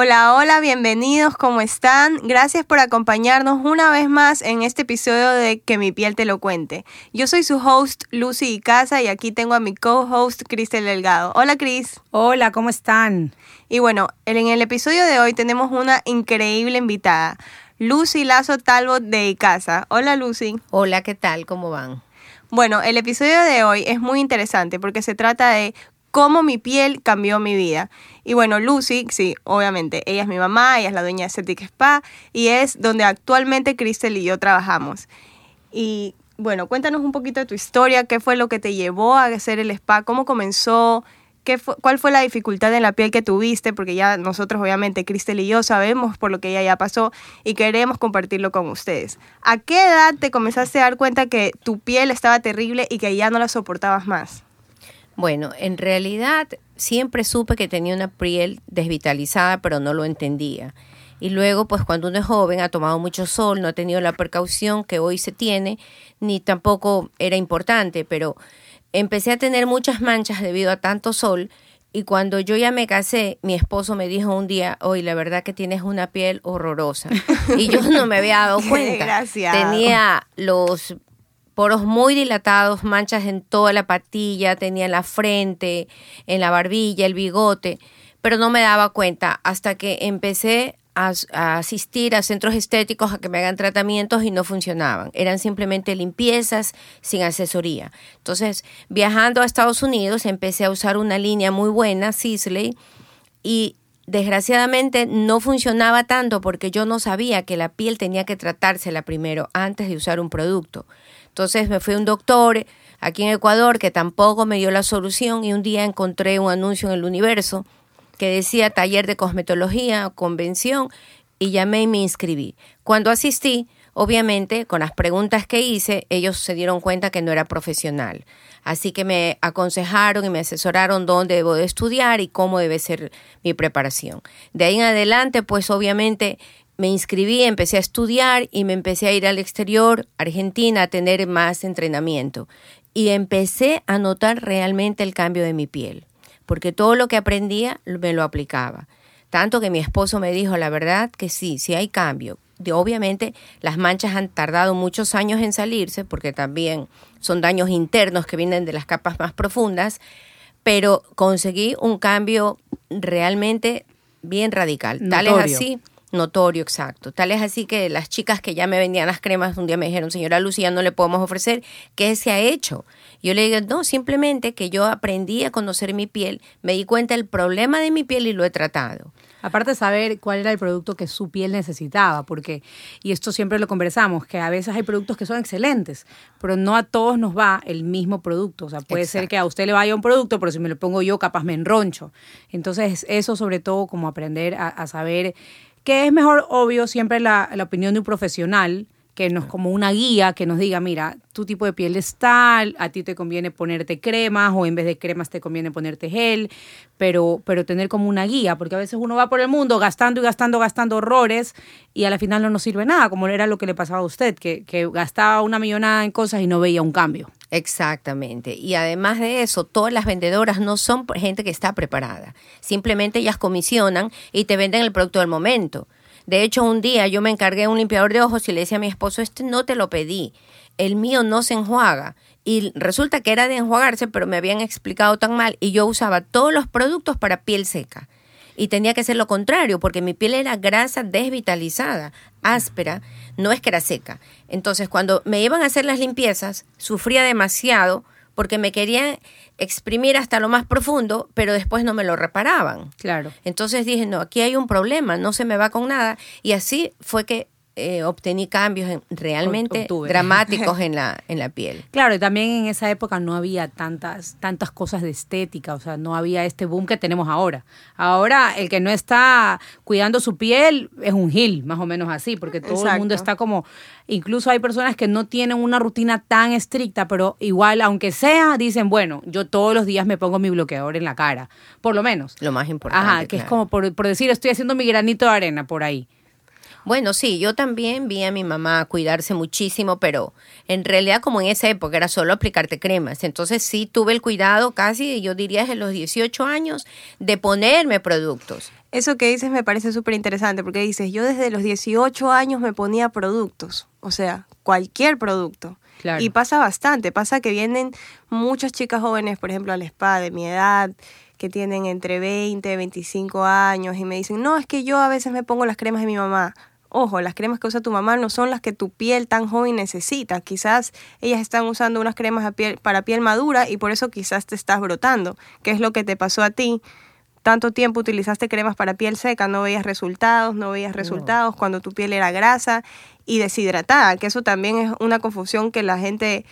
Hola, hola, bienvenidos, ¿cómo están? Gracias por acompañarnos una vez más en este episodio de Que mi piel te lo cuente. Yo soy su host Lucy Icaza y aquí tengo a mi co-host Cristel Delgado. Hola Cris. Hola, ¿cómo están? Y bueno, en el episodio de hoy tenemos una increíble invitada, Lucy Lazo Talbot de Icaza. Hola Lucy. Hola, ¿qué tal? ¿Cómo van? Bueno, el episodio de hoy es muy interesante porque se trata de cómo mi piel cambió mi vida. Y bueno, Lucy, sí, obviamente, ella es mi mamá, ella es la dueña de Celtic Spa y es donde actualmente Crystal y yo trabajamos. Y bueno, cuéntanos un poquito de tu historia, qué fue lo que te llevó a hacer el spa, cómo comenzó, qué cuál fue la dificultad en la piel que tuviste, porque ya nosotros obviamente, Cristel y yo sabemos por lo que ella ya pasó y queremos compartirlo con ustedes. ¿A qué edad te comenzaste a dar cuenta que tu piel estaba terrible y que ya no la soportabas más? Bueno, en realidad siempre supe que tenía una piel desvitalizada, pero no lo entendía. Y luego, pues cuando uno es joven, ha tomado mucho sol, no ha tenido la precaución que hoy se tiene, ni tampoco era importante, pero empecé a tener muchas manchas debido a tanto sol. Y cuando yo ya me casé, mi esposo me dijo un día, hoy la verdad que tienes una piel horrorosa. Y yo no me había dado cuenta. Tenía los poros muy dilatados, manchas en toda la patilla, tenía en la frente, en la barbilla, el bigote, pero no me daba cuenta hasta que empecé a, asistir a centros estéticos a que me hagan tratamientos y no funcionaban. Eran simplemente limpiezas sin asesoría. Entonces, viajando a Estados Unidos, empecé a usar una línea muy buena, Sisley, y desgraciadamente no funcionaba tanto porque yo no sabía que la piel tenía que tratársela primero antes de usar un producto. Entonces me fui a un doctor aquí en Ecuador que tampoco me dio la solución y un día encontré un anuncio en el universo que decía taller de cosmetología, convención y llamé y me inscribí. Cuando asistí, obviamente, con las preguntas que hice, ellos se dieron cuenta que no era profesional. Así que me aconsejaron y me asesoraron dónde debo de estudiar y cómo debe ser mi preparación. De ahí en adelante, pues obviamente me inscribí, empecé a estudiar y me empecé a ir al exterior, Argentina, a tener más entrenamiento. Y empecé a notar realmente el cambio de mi piel, porque todo lo que aprendía me lo aplicaba. Tanto que mi esposo me dijo, la verdad que sí, sí hay cambio. De, obviamente las manchas han tardado muchos años en salirse, porque también son daños internos que vienen de las capas más profundas, pero conseguí un cambio realmente bien radical. Tal es así Notorio, exacto. Tal es así que las chicas que ya me vendían las cremas un día me dijeron, señora Lucía, no le podemos ofrecer. ¿Qué se ha hecho? Yo le digo, no, simplemente que yo aprendí a conocer mi piel, me di cuenta del problema de mi piel y lo he tratado. Aparte de saber cuál era el producto que su piel necesitaba, porque, y esto siempre lo conversamos, que a veces hay productos que son excelentes, pero no a todos nos va el mismo producto. O sea, puede ser que a usted le vaya un producto, pero si me lo pongo yo, capaz me enroncho. Entonces, eso sobre todo como aprender a, a saber que es mejor, obvio, siempre la, la opinión de un profesional que nos como una guía que nos diga, mira, tu tipo de piel es tal, a ti te conviene ponerte cremas o en vez de cremas te conviene ponerte gel, pero, pero tener como una guía, porque a veces uno va por el mundo gastando y gastando, gastando horrores y a la final no nos sirve nada, como era lo que le pasaba a usted, que, que gastaba una millonada en cosas y no veía un cambio. Exactamente. Y además de eso, todas las vendedoras no son gente que está preparada. Simplemente ellas comisionan y te venden el producto del momento. De hecho, un día yo me encargué de un limpiador de ojos y le decía a mi esposo, este no te lo pedí, el mío no se enjuaga. Y resulta que era de enjuagarse, pero me habían explicado tan mal y yo usaba todos los productos para piel seca. Y tenía que ser lo contrario, porque mi piel era grasa desvitalizada, áspera, no es que era seca. Entonces, cuando me iban a hacer las limpiezas, sufría demasiado porque me querían exprimir hasta lo más profundo, pero después no me lo reparaban. Claro. Entonces dije, no, aquí hay un problema, no se me va con nada. Y así fue que eh, obtení cambios en- realmente Obtuve. dramáticos en la, en la piel. Claro, y también en esa época no había tantas, tantas cosas de estética, o sea, no había este boom que tenemos ahora. Ahora, el que no está cuidando su piel es un gil, más o menos así, porque todo el mundo está como, incluso hay personas que no tienen una rutina tan estricta, pero igual, aunque sea, dicen, bueno, yo todos los días me pongo mi bloqueador en la cara, por lo menos. Lo más importante. Ajá, que es como por, por decir, estoy haciendo mi granito de arena por ahí. Bueno, sí, yo también vi a mi mamá cuidarse muchísimo, pero en realidad como en esa época era solo aplicarte cremas. Entonces sí tuve el cuidado casi, yo diría, desde los 18 años de ponerme productos. Eso que dices me parece súper interesante porque dices, yo desde los 18 años me ponía productos, o sea, cualquier producto. Claro. Y pasa bastante, pasa que vienen muchas chicas jóvenes, por ejemplo, al spa de mi edad, que tienen entre 20 y 25 años y me dicen, no, es que yo a veces me pongo las cremas de mi mamá. Ojo, las cremas que usa tu mamá no son las que tu piel tan joven necesita. Quizás ellas están usando unas cremas a piel- para piel madura y por eso quizás te estás brotando. ¿Qué es lo que te pasó a ti? Tanto tiempo utilizaste cremas para piel seca, no veías resultados, no veías resultados cuando tu piel era grasa y deshidratada, que eso también es una confusión que la gente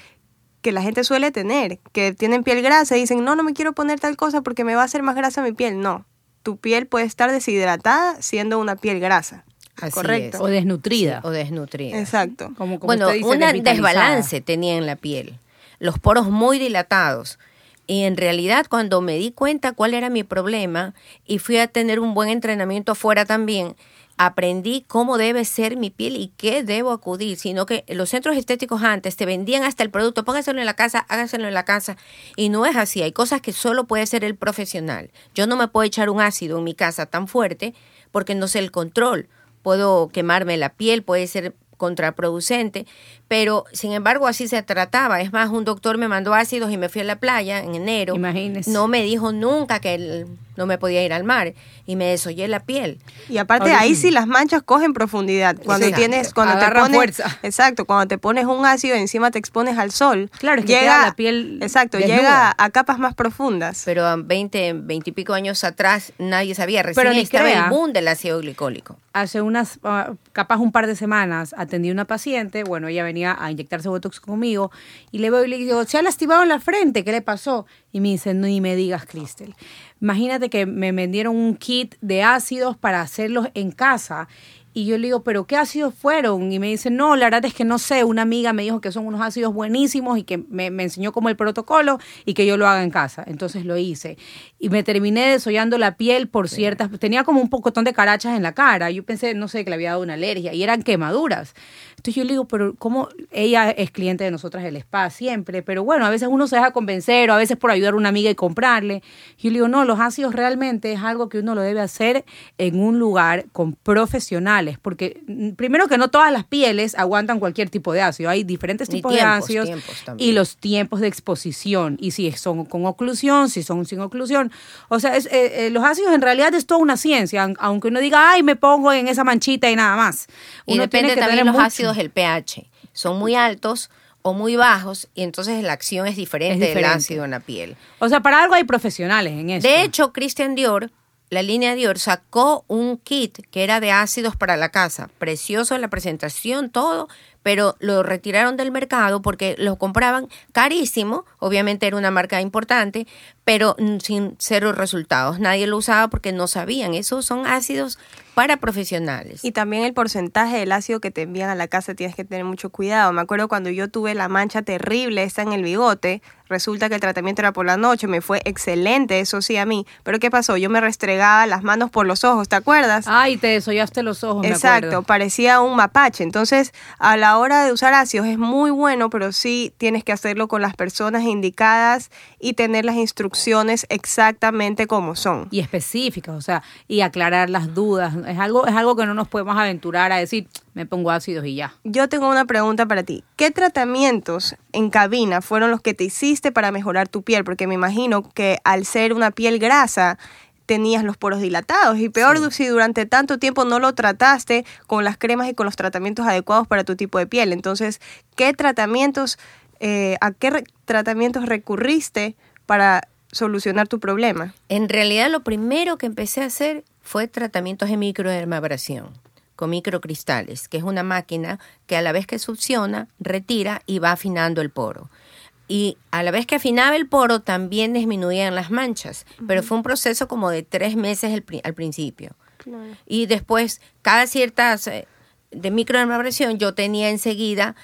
que la gente suele tener, que tienen piel grasa y dicen, no, no me quiero poner tal cosa porque me va a hacer más grasa mi piel. No, tu piel puede estar deshidratada siendo una piel grasa. Así Correcto. es. O desnutrida. O desnutrida. Exacto. Como, como bueno, un desbalance tenía en la piel, los poros muy dilatados. Y en realidad cuando me di cuenta cuál era mi problema y fui a tener un buen entrenamiento afuera también, aprendí cómo debe ser mi piel y qué debo acudir, sino que los centros estéticos antes te vendían hasta el producto, póngaselo en la casa, hágaselo en la casa, y no es así, hay cosas que solo puede hacer el profesional. Yo no me puedo echar un ácido en mi casa tan fuerte porque no sé el control, puedo quemarme la piel, puede ser contraproducente, pero sin embargo así se trataba. Es más, un doctor me mandó ácidos y me fui a la playa en enero. Imagínese. No me dijo nunca que él no me podía ir al mar y me desollé la piel. Y aparte ahí sí las manchas cogen profundidad. Cuando Exacto. tienes, cuando te pones, fuerza. exacto, cuando te pones un ácido y encima te expones al sol, Claro, es que queda la piel exacto, desnuda. llega a capas más profundas. Pero a 20, 20 y pico años atrás nadie sabía. Recién Pero ni estaba crea. el boom del ácido glicólico. hace unas, ah, capaz un par de semanas, atendí a una paciente, bueno, ella venía a inyectarse Botox conmigo, y le veo y le digo, se ha lastimado en la frente, ¿qué le pasó? Y me dice, no, me digas, Cristel. Imagínate que me vendieron un kit de ácidos para hacerlos en casa. Y yo le digo, ¿pero qué ácidos fueron? Y me dice, no, la verdad es que no sé. Una amiga me dijo que son unos ácidos buenísimos y que me, me enseñó como el protocolo y que yo lo haga en casa. Entonces lo hice. Y me terminé desollando la piel por ciertas... Tenía como un pocotón de carachas en la cara. Yo pensé, no sé, que le había dado una alergia y eran quemaduras. Entonces yo le digo, pero ¿cómo? Ella es cliente de nosotras del spa siempre, pero bueno, a veces uno se deja convencer o a veces por ayudar a una amiga y comprarle. Yo le digo, no, los ácidos realmente es algo que uno lo debe hacer en un lugar con profesionales, porque mm, primero que no todas las pieles aguantan cualquier tipo de ácido, hay diferentes tipos tiempos, de ácidos tiempos y los tiempos de exposición, y si son con oclusión, si son sin oclusión. O sea, es, eh, eh, los ácidos en realidad es toda una ciencia, aun- aunque uno diga, ay, me pongo en esa manchita y nada más. Y Uno depende tiene que también tener los mucho. ácidos del pH. Son muy altos o muy bajos y entonces la acción es diferente, Es del diferente. ácido en la piel. O sea, para algo hay profesionales en eso. De hecho, Christian Dior, la línea Dior, sacó un kit que era de ácidos para la casa. Precioso la presentación, todo, pero lo retiraron del mercado porque lo compraban carísimo. Obviamente era una marca importante, pero sin cero resultados. Nadie lo usaba porque no sabían. Esos son ácidos para profesionales. Y también el porcentaje del ácido que te envían a la casa tienes que tener mucho cuidado. Me acuerdo cuando yo tuve la mancha terrible esta en el bigote, resulta que el tratamiento era por la noche, me fue excelente, eso sí a mí. Pero ¿qué pasó? Yo me restregaba las manos por los ojos, ¿te acuerdas? Ay, te desollaste los ojos, me Exacto, acuerdo. parecía un mapache. Entonces, a la hora de usar ácidos es muy bueno, pero sí tienes que hacerlo con las personas indicadas y tener las instrucciones exactamente como son. Y específicas, o sea, y aclarar las dudas. Es algo, es algo que no nos podemos aventurar a decir, me pongo ácidos y ya. Yo tengo una pregunta para ti. ¿Qué tratamientos en cabina fueron los que te hiciste para mejorar tu piel? Porque me imagino que al ser una piel grasa tenías los poros dilatados y peor si durante tanto tiempo no lo trataste con las cremas y con los tratamientos adecuados para tu tipo de piel. Entonces, ¿qué tratamientos, eh, a qué re- tratamientos recurriste para solucionar tu problema? En realidad lo primero que empecé a hacer fue tratamientos de microdermabrasión, con microcristales, que es una máquina que a la vez que succiona, retira y va afinando el poro. Y a la vez que afinaba el poro, también disminuían las manchas, pero fue un proceso como de tres meses al principio. Y después, cada ciertas eh, de microdermabrasión, yo tenía enseguida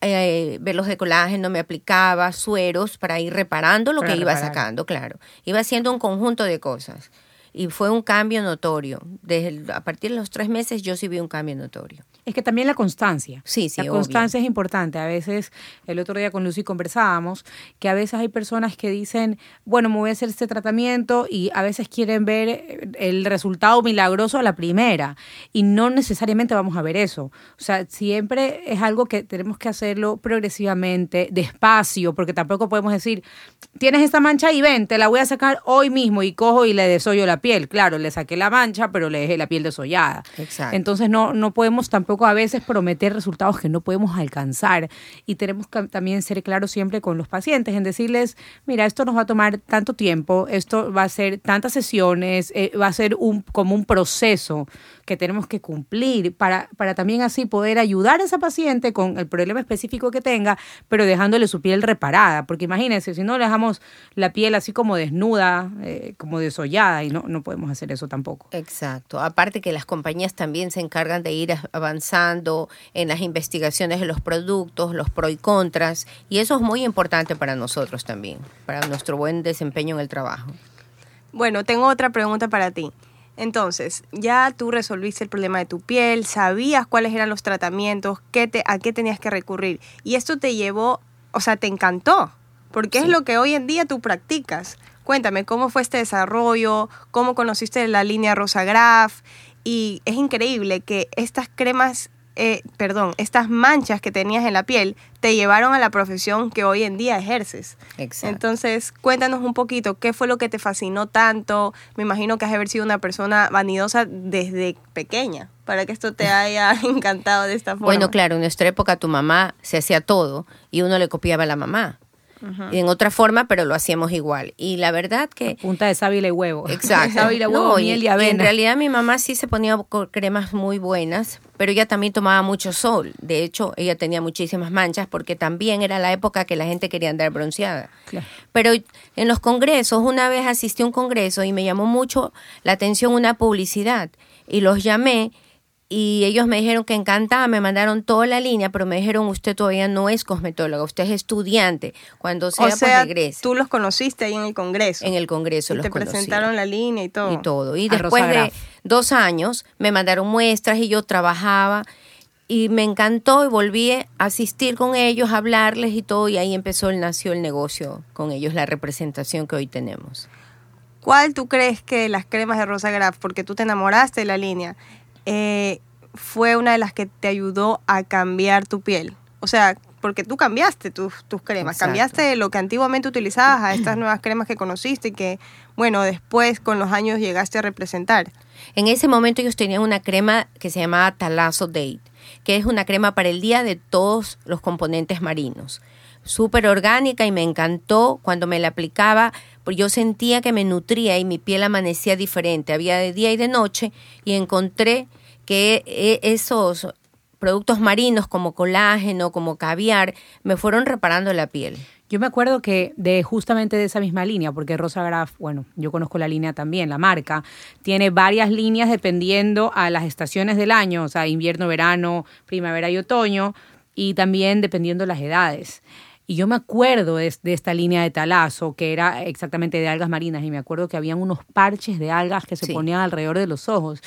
eh, velos de colágeno, me aplicaba sueros para ir reparando lo que iba sacando, claro. Iba haciendo un conjunto de cosas y fue un cambio notorio. Desde a partir de los tres meses yo sí vi un cambio notorio. Es que también la constancia. Sí, sí. La constancia es importante. A veces, el otro día con Lucy conversábamos, que a veces hay personas que dicen, bueno, me voy a hacer este tratamiento y a veces quieren ver el resultado milagroso a la primera. Y no necesariamente vamos a ver eso. O sea, siempre es algo que tenemos que hacerlo progresivamente, despacio, porque tampoco podemos decir, tienes esta mancha y ven, te la voy a sacar hoy mismo y cojo y le desollo la piel. Claro, le saqué la mancha, pero le dejé la piel desollada. Exacto. Entonces no, no podemos tampoco a veces prometer resultados que no podemos alcanzar. Y tenemos que también ser claros siempre con los pacientes en decirles, mira, esto nos va a tomar tanto tiempo, esto va a ser tantas sesiones, eh, va a ser un, como un proceso que tenemos que cumplir para, para también así poder ayudar a esa paciente con el problema específico que tenga, pero dejándole su piel reparada. Porque imagínense, si no le dejamos la piel así como desnuda, eh, como desollada, y no, no podemos hacer eso tampoco. Exacto. Aparte que las compañías también se encargan de ir avanzando en las investigaciones de los productos, los pros y contras, y eso es muy importante para nosotros también, para nuestro buen desempeño en el trabajo. Bueno, tengo otra pregunta para ti. Entonces, ya tú resolviste el problema de tu piel, sabías cuáles eran los tratamientos, qué te, a qué tenías que recurrir. Y esto te llevó, o sea, te encantó, porque es lo que hoy en día tú practicas. Cuéntame, ¿cómo fue este desarrollo? ¿Cómo conociste la línea Rosa Graf? Y es increíble que estas cremas, eh, perdón, estas manchas que tenías en la piel te llevaron a la profesión que hoy en día ejerces. Exacto. Entonces, cuéntanos un poquito, ¿qué fue lo que te fascinó tanto? Me imagino que has de haber sido una persona vanidosa desde pequeña para que esto te haya encantado de esta forma. Bueno, claro, en nuestra época tu mamá se hacía todo y uno le copiaba a la mamá en otra forma, pero lo hacíamos igual. Y la verdad que... punta de sábila y huevo. Exacto. sábila, huevo, miel y avena. en realidad mi mamá sí se ponía cremas muy buenas, pero ella también tomaba mucho sol. De hecho, ella tenía muchísimas manchas porque también era la época que la gente quería andar bronceada. Pero en los congresos, una vez asistí a un congreso y me llamó mucho la atención una publicidad y los llamé y ellos me dijeron que encantada, me mandaron toda la línea, pero me dijeron usted todavía no es cosmetóloga, usted es estudiante, cuando sea, o pues sea, regrese. tú los conociste ahí en el congreso. En el congreso y los te presentaron la línea y todo. Y todo. Y después de dos años me mandaron muestras y yo trabajaba y me encantó y volví a asistir con ellos, a hablarles y todo, y ahí empezó, nació el negocio con ellos, la representación que hoy tenemos. ¿Cuál tú crees que las cremas de Rosa Graf, porque tú te enamoraste de la línea, eh, fue una de las que te ayudó a cambiar tu piel. O sea, porque tú cambiaste tus, tus cremas, cambiaste lo que antiguamente utilizabas a estas nuevas cremas que conociste y que, bueno, después con los años llegaste a representar. En ese momento ellos tenían una crema que se llamaba Talazo Date, que es una crema para el día de todos los componentes marinos. Súper orgánica y me encantó cuando me la aplicaba, yo sentía que me nutría y mi piel amanecía diferente. Había de día y de noche y encontré que e, esos productos marinos como colágeno, como caviar, me fueron reparando la piel. Yo me acuerdo que de justamente de esa misma línea, porque Rosa Graf, bueno, yo conozco la línea también, la marca, tiene varias líneas dependiendo a las estaciones del año, o sea, invierno, verano, primavera y otoño, y también dependiendo las edades. Y yo me acuerdo de, esta línea de talazo, que era exactamente de algas marinas, y me acuerdo que habían unos parches de algas que se ponían alrededor de los ojos.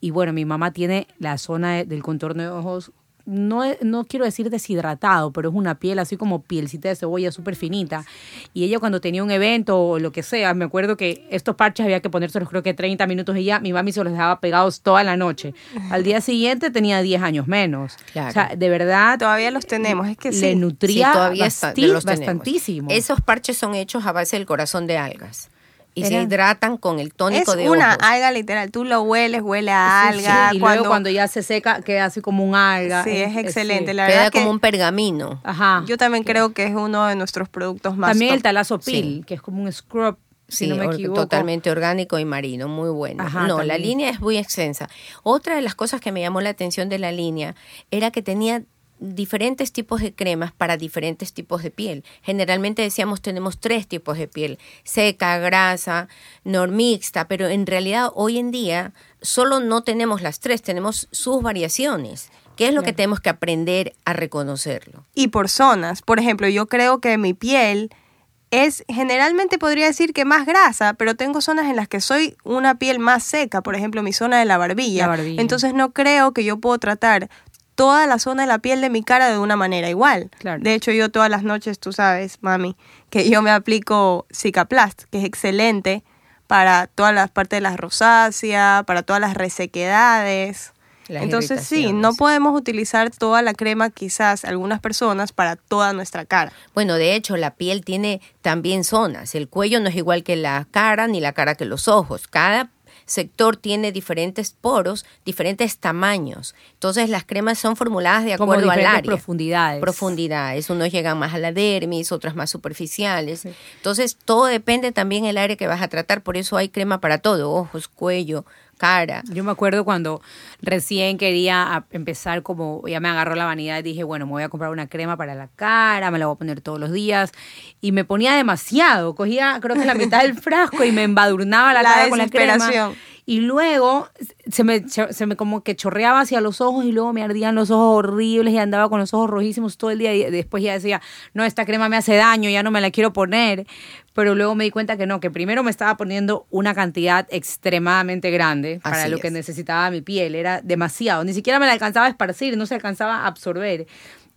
Y bueno, mi mamá tiene la zona del contorno de ojos no, no quiero decir deshidratado, pero es una piel así como pielcita de cebolla súper finita. Y ella cuando tenía un evento o lo que sea, me acuerdo que estos parches había que ponérselos creo que 30 minutos y ya mi mami se los dejaba pegados toda la noche. Al día siguiente tenía 10 años menos. O sea, de verdad... Todavía los tenemos, es que le nutría todavía bastantísimo. Esos parches son hechos a base del corazón de algas y se hidratan con el tónico de Es una alga literal, tú lo hueles, huele a alga. y luego cuando ya se seca queda así como un alga. Sí, es, excelente, la queda verdad como un pergamino. Ajá. Yo también creo que es uno de nuestros productos más También el talazo pil, que es como un scrub si Sí, no me equivoco. totalmente orgánico y marino, muy bueno. Ajá, no, la línea es muy extensa. Otra de las cosas que me llamó la atención de la línea era que tenía diferentes tipos de cremas para diferentes tipos de piel. Generalmente decíamos tenemos tres tipos de piel, seca, grasa, normixta, pero en realidad hoy en día solo no tenemos las tres, tenemos sus variaciones, que es lo que tenemos que aprender a reconocerlo. y por zonas. Por ejemplo, yo creo que mi piel es generalmente podría decir que más grasa, pero tengo zonas en las que soy una piel más seca, por ejemplo, mi zona de la barbilla. La barbilla. Entonces no creo que yo puedo tratar toda la zona de la piel de mi cara de una manera igual. Claro. De hecho, yo todas las noches, tú sabes, mami, que yo me aplico Cicaplast, que es excelente para todas las partes de la rosácea, para todas las resequedades. Las Entonces sí, no podemos utilizar toda la crema, quizás algunas personas, para toda nuestra cara. Bueno, de hecho, la piel tiene también zonas. El cuello no es igual que la cara, ni la cara que los ojos. Cada sector tiene diferentes poros, diferentes tamaños. Entonces, las cremas son formuladas de Como acuerdo al área. profundidades. Profundidades. Unos llegan más a la dermis, otras más superficiales. Entonces, todo depende también del área que vas a tratar. Por eso hay crema para todo: ojos, cuello, cara. Yo me acuerdo cuando recién quería empezar como, ya me agarró la vanidad y dije, bueno, me voy a comprar una crema para la cara, me la voy a poner todos los días. Y me ponía demasiado, cogía creo que la mitad del frasco y me embadurnaba la, La cara con la crema. Y luego se me, se me como que chorreaba hacia los ojos y luego me ardían los ojos horribles y andaba con los ojos rojísimos todo el día. Y después ya decía, no, esta crema me hace daño, ya no me la quiero poner. Pero luego me di cuenta que no, que primero me estaba poniendo una cantidad extremadamente grande para Así lo que es. necesitaba mi piel. Era demasiado. Ni siquiera me la alcanzaba a esparcir, no se alcanzaba a absorber.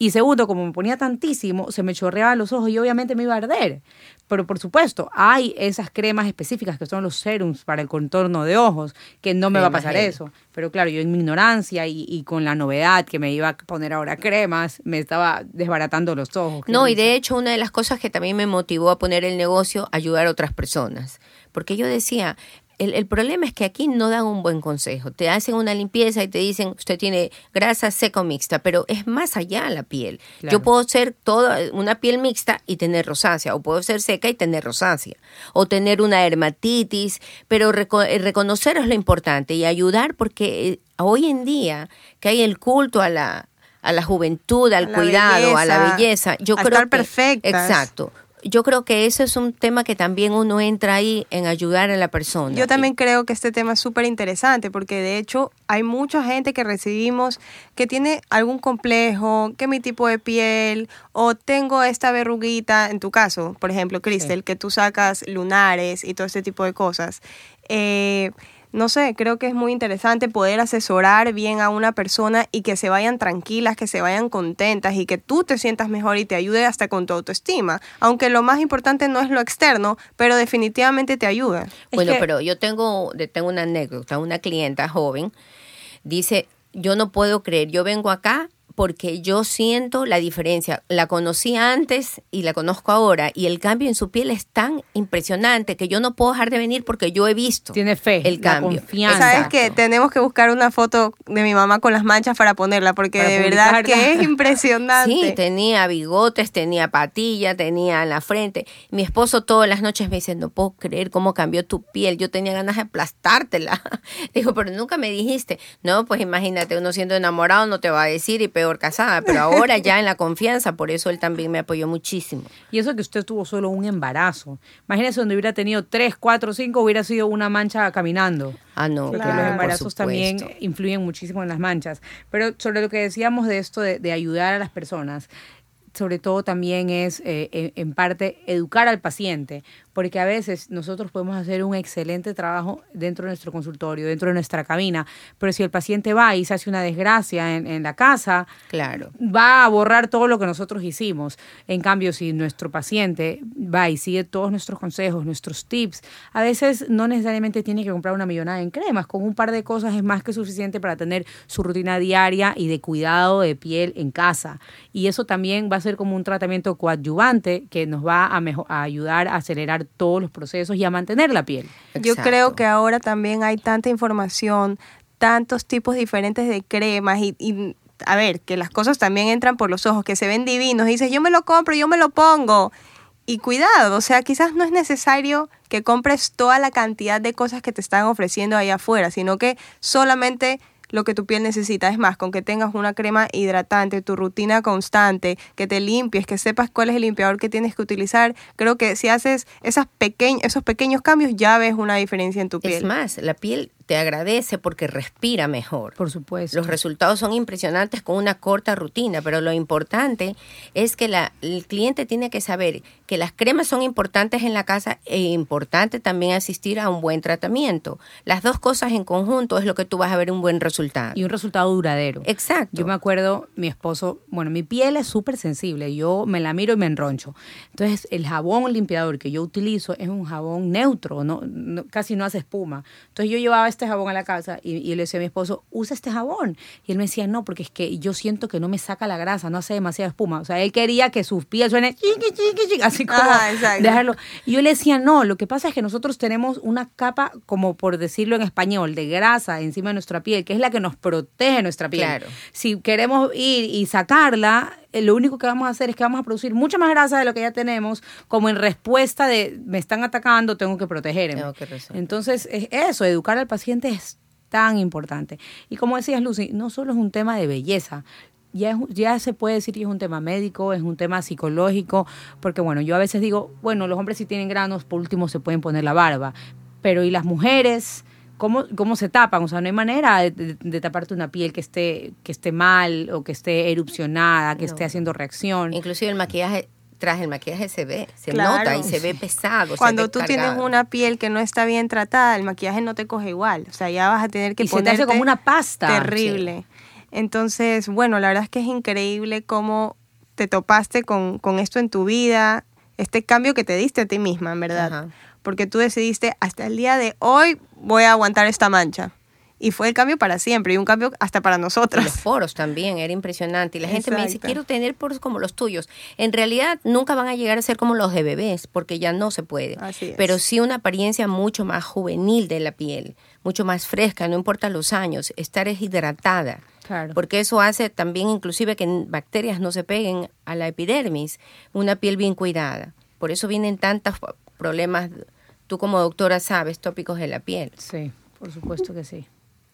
Y segundo, como me ponía tantísimo, se me chorreaba los ojos y obviamente me iba a arder. Pero por supuesto, hay esas cremas específicas que son los serums para el contorno de ojos, que no me va a pasar gel. eso. Pero claro, yo en mi ignorancia y, y con la novedad que me iba a poner ahora cremas, me estaba desbaratando los ojos. No, y de hecho una de las cosas que también me motivó a poner el negocio, ayudar a otras personas. Porque yo decía, el, el problema es que aquí no dan un buen consejo. Te hacen una limpieza y te dicen, usted tiene grasa seca o mixta, pero es más allá la piel. Claro. Yo puedo ser toda una piel mixta y tener rosácea, o puedo ser seca y tener rosácea, o tener una dermatitis, pero reco- eh, reconocer es lo importante y ayudar porque eh, hoy en día que hay el culto a la a la juventud, al A cuidado, a la belleza, belleza. Yo a creo estar que- perfectas. Exacto. Yo creo que eso es un tema que también uno entra ahí en ayudar a la persona. Yo también creo que este tema es súper interesante porque de hecho hay mucha gente que recibimos que tiene algún complejo, que mi tipo de piel o tengo esta verruguita, en tu caso, por ejemplo, Cristel, que tú sacas lunares y todo este tipo de cosas. Eh, no sé, creo que es muy interesante poder asesorar bien a una persona y que se vayan tranquilas, que se vayan contentas y que tú te sientas mejor y te ayude hasta con tu autoestima. Aunque lo más importante no es lo externo, pero definitivamente te ayuda. Bueno, que- pero yo tengo, de- tengo una anécdota. Una clienta joven dice, yo no puedo creer, yo vengo acá porque yo siento la diferencia. La conocí antes y la conozco ahora y el cambio en su piel es tan impresionante que yo no puedo dejar de venir porque yo he visto Tiene fe, el la cambio. confianza. ¿Sabes que Tenemos que buscar una foto de mi mamá con las manchas para ponerla, porque Para de verdad que es impresionante. Sí, tenía bigotes, tenía patilla, tenía en la frente. Mi esposo todas las noches me dice, no puedo creer cómo cambió tu piel. Yo tenía ganas de aplastártela. Digo, pero nunca me dijiste. No, pues imagínate, uno siendo enamorado no te va a decir y peor casada. Pero ahora ya en la confianza, por eso él también me apoyó muchísimo. Y eso que usted tuvo solo un embarazo. Imagínese donde hubiera tenido tres, cuatro, cinco, hubiera sido una mancha caminando. Ah, no, Porque Claro, los embarazos también influyen muchísimo en las manchas. Pero sobre lo que decíamos de esto de, de ayudar a las personas, sobre todo también es eh, en parte educar al paciente, porque a veces nosotros podemos hacer un excelente trabajo dentro de nuestro consultorio, dentro de nuestra cabina, pero si el paciente va y se hace una desgracia en, en la casa, Claro. va a borrar todo lo que nosotros hicimos. En cambio, si nuestro paciente va y sigue todos nuestros consejos, nuestros tips, a veces no necesariamente tiene que comprar una millonada en cremas. Con un par de cosas es más que suficiente para tener su rutina diaria y de cuidado de piel en casa. Y eso también va a ser como un tratamiento coadyuvante que nos va a ayudar a acelerar todos los procesos y a mantener la piel. Yo creo que ahora también hay tanta información, tantos tipos diferentes de cremas y, y, a ver, que las cosas también entran por los ojos, que se ven divinos. Y dices, yo me lo compro, yo me lo pongo. y cuidado, o sea, quizás no es necesario que compres toda la cantidad de cosas que te están ofreciendo ahí afuera, sino que solamente lo que tu piel necesita. Es más, con que tengas una crema hidratante, tu rutina constante, que te limpies, que sepas cuál es el limpiador que tienes que utilizar, creo que si haces esas esos pequeños cambios ya ves una diferencia en tu piel. Es más, la piel te agradece porque respira mejor. Por supuesto. Los resultados son impresionantes con una corta rutina, pero lo importante es que la, el cliente tiene que saber que las cremas son importantes en la casa e importante también asistir a un buen tratamiento. Las dos cosas en conjunto es lo que tú vas a ver un buen resultado. Y un resultado duradero. Exacto. Yo me acuerdo, mi esposo, bueno, mi piel es súper sensible, yo me la miro y me enroncho. Entonces, el jabón limpiador que yo utilizo es un jabón neutro, no, casi no hace espuma. Entonces, yo llevaba este jabón a la casa y, y, le decía a mi esposo, usa este jabón. Y él me decía, no, porque es que yo siento que no me saca la grasa, no hace demasiada espuma. O sea, él quería que su piel suene chiqui, chiqui, chiqui, así como dejarlo. Y yo le decía, no, lo que pasa es que nosotros tenemos una capa, como por decirlo en español, de grasa encima de nuestra piel, que es la que nos protege nuestra piel. Claro. Si queremos ir y sacarla, eh, lo único que vamos a hacer es que vamos a producir mucha más grasa de lo que ya tenemos, como en respuesta de me están atacando, tengo que protegerme. Tengo que resolver. Entonces, es eso, educar al paciente es tan importante. Y como decías, Lucy, no solo es un tema de belleza, ya, es- ya se puede decir que es un tema médico, es un tema psicológico, porque bueno, yo a veces digo, bueno, los hombres si tienen granos, por último se pueden poner la barba, pero ¿y las mujeres? ¿Cómo, cómo se tapan? O sea, no hay manera de, de- de taparte una piel que esté, que esté mal o que esté erupcionada, que No. esté haciendo reacción. Inclusive el maquillaje, tras el maquillaje se ve, se Claro. nota y se ve pesado. Cuando tú tienes una piel que no está bien tratada, el maquillaje no te coge igual. O sea, ya vas a tener que Y se te hace ponerte como una pasta. Terrible. Entonces, bueno, la verdad es que es increíble cómo te topaste con, con esto en tu vida, este cambio que te diste a ti misma, en verdad. Ajá. Porque tú decidiste, hasta el día de hoy voy a aguantar esta mancha. Y fue el cambio para siempre y un cambio hasta para Y nosotras. los poros también, era impresionante. Y la gente me dice, Exacto. quiero tener poros como los tuyos. En realidad nunca van a llegar a ser como los de bebés, porque ya no se puede. Así es. Pero sí una apariencia mucho más juvenil de la piel, mucho más fresca, no importa los años, estar es hidratada. Claro. Porque eso hace también inclusive que bacterias no se peguen a la epidermis, una piel bien cuidada. Por eso vienen tantos problemas, tú como doctora sabes, tópicos de la piel. Sí, por supuesto que sí.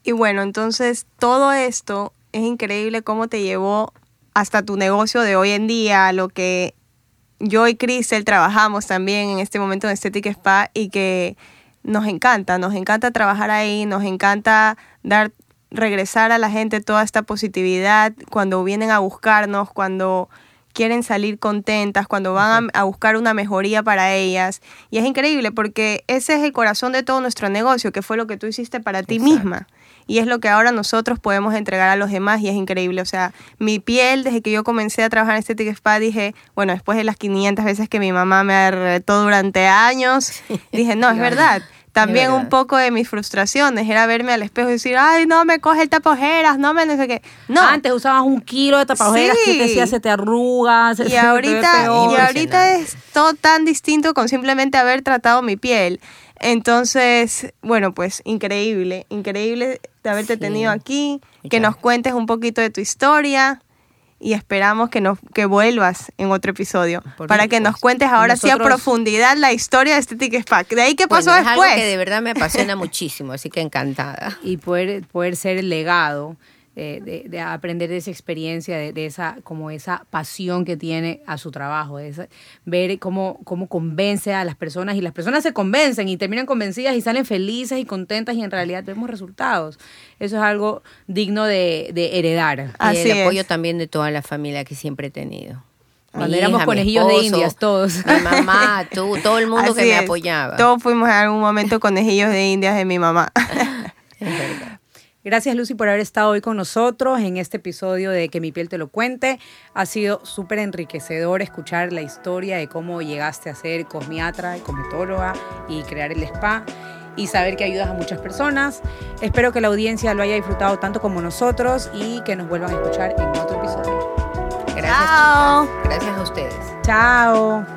Y bueno, entonces todo esto es increíble cómo te llevó hasta tu negocio de hoy en día, lo que yo y Cristel trabajamos también en este momento en Estética Spa y que nos encanta, nos encanta trabajar ahí, nos encanta dar regresar a la gente toda esta positividad cuando vienen a buscarnos, cuando quieren salir contentas, cuando van a, a buscar una mejoría para ellas. Y es increíble porque ese es el corazón de todo nuestro negocio, que fue lo que tú hiciste para ti Exacto. misma. Y es lo que ahora nosotros podemos entregar a los demás y es increíble. O sea, mi piel, desde que yo comencé a trabajar en Estética Spa, dije, bueno, después de las 500 veces que mi mamá me retó durante años, dije, no, es verdad. También un poco de mis frustraciones era verme al espejo y decir, ay, no me coge el tapajeras, no me no sé qué. No, Antes usabas un kilo de tapajeras Sí. que te decía se te arruga, se, se y te ve ahorita, peor. y ahorita es todo tan distinto con simplemente haber tratado mi piel. Entonces, bueno, pues increíble, increíble de haberte Sí. tenido aquí, que nos cuentes un poquito de tu historia y esperamos que nos que vuelvas en otro episodio Por para que nos cuentes ahora sí a profundidad la historia de Estética Spa. De ahí qué pasó Bueno, es algo después. que de verdad me apasiona muchísimo, así que encantada. y poder, poder ser el legado eh, de, de aprender de esa experiencia, de, de esa, como esa pasión que tiene a su trabajo, de esa- ver cómo, cómo convence a las personas y las personas se convencen y terminan convencidas y salen felices y contentas y en realidad vemos resultados. Eso es algo digno de, de heredar. Así y el apoyo es. también de toda la familia que siempre he tenido. Cuando éramos conejillos de esposo, indias todos. Mi mamá, tú, todo el mundo que Así me es. apoyaba. Todos fuimos en algún momento conejillos de indias de mi mamá. Es verdad. Gracias Lucy por haber estado hoy con nosotros en este episodio de Que mi piel te lo cuente. Ha sido súper enriquecedor escuchar la historia de cómo llegaste a ser cosmiatra y cosmetóloga y crear el spa y saber que ayudas a muchas personas. Espero que la audiencia lo haya disfrutado tanto como nosotros y que nos vuelvan a escuchar en otro episodio. Gracias, Chao. Gracias a ustedes. Chao.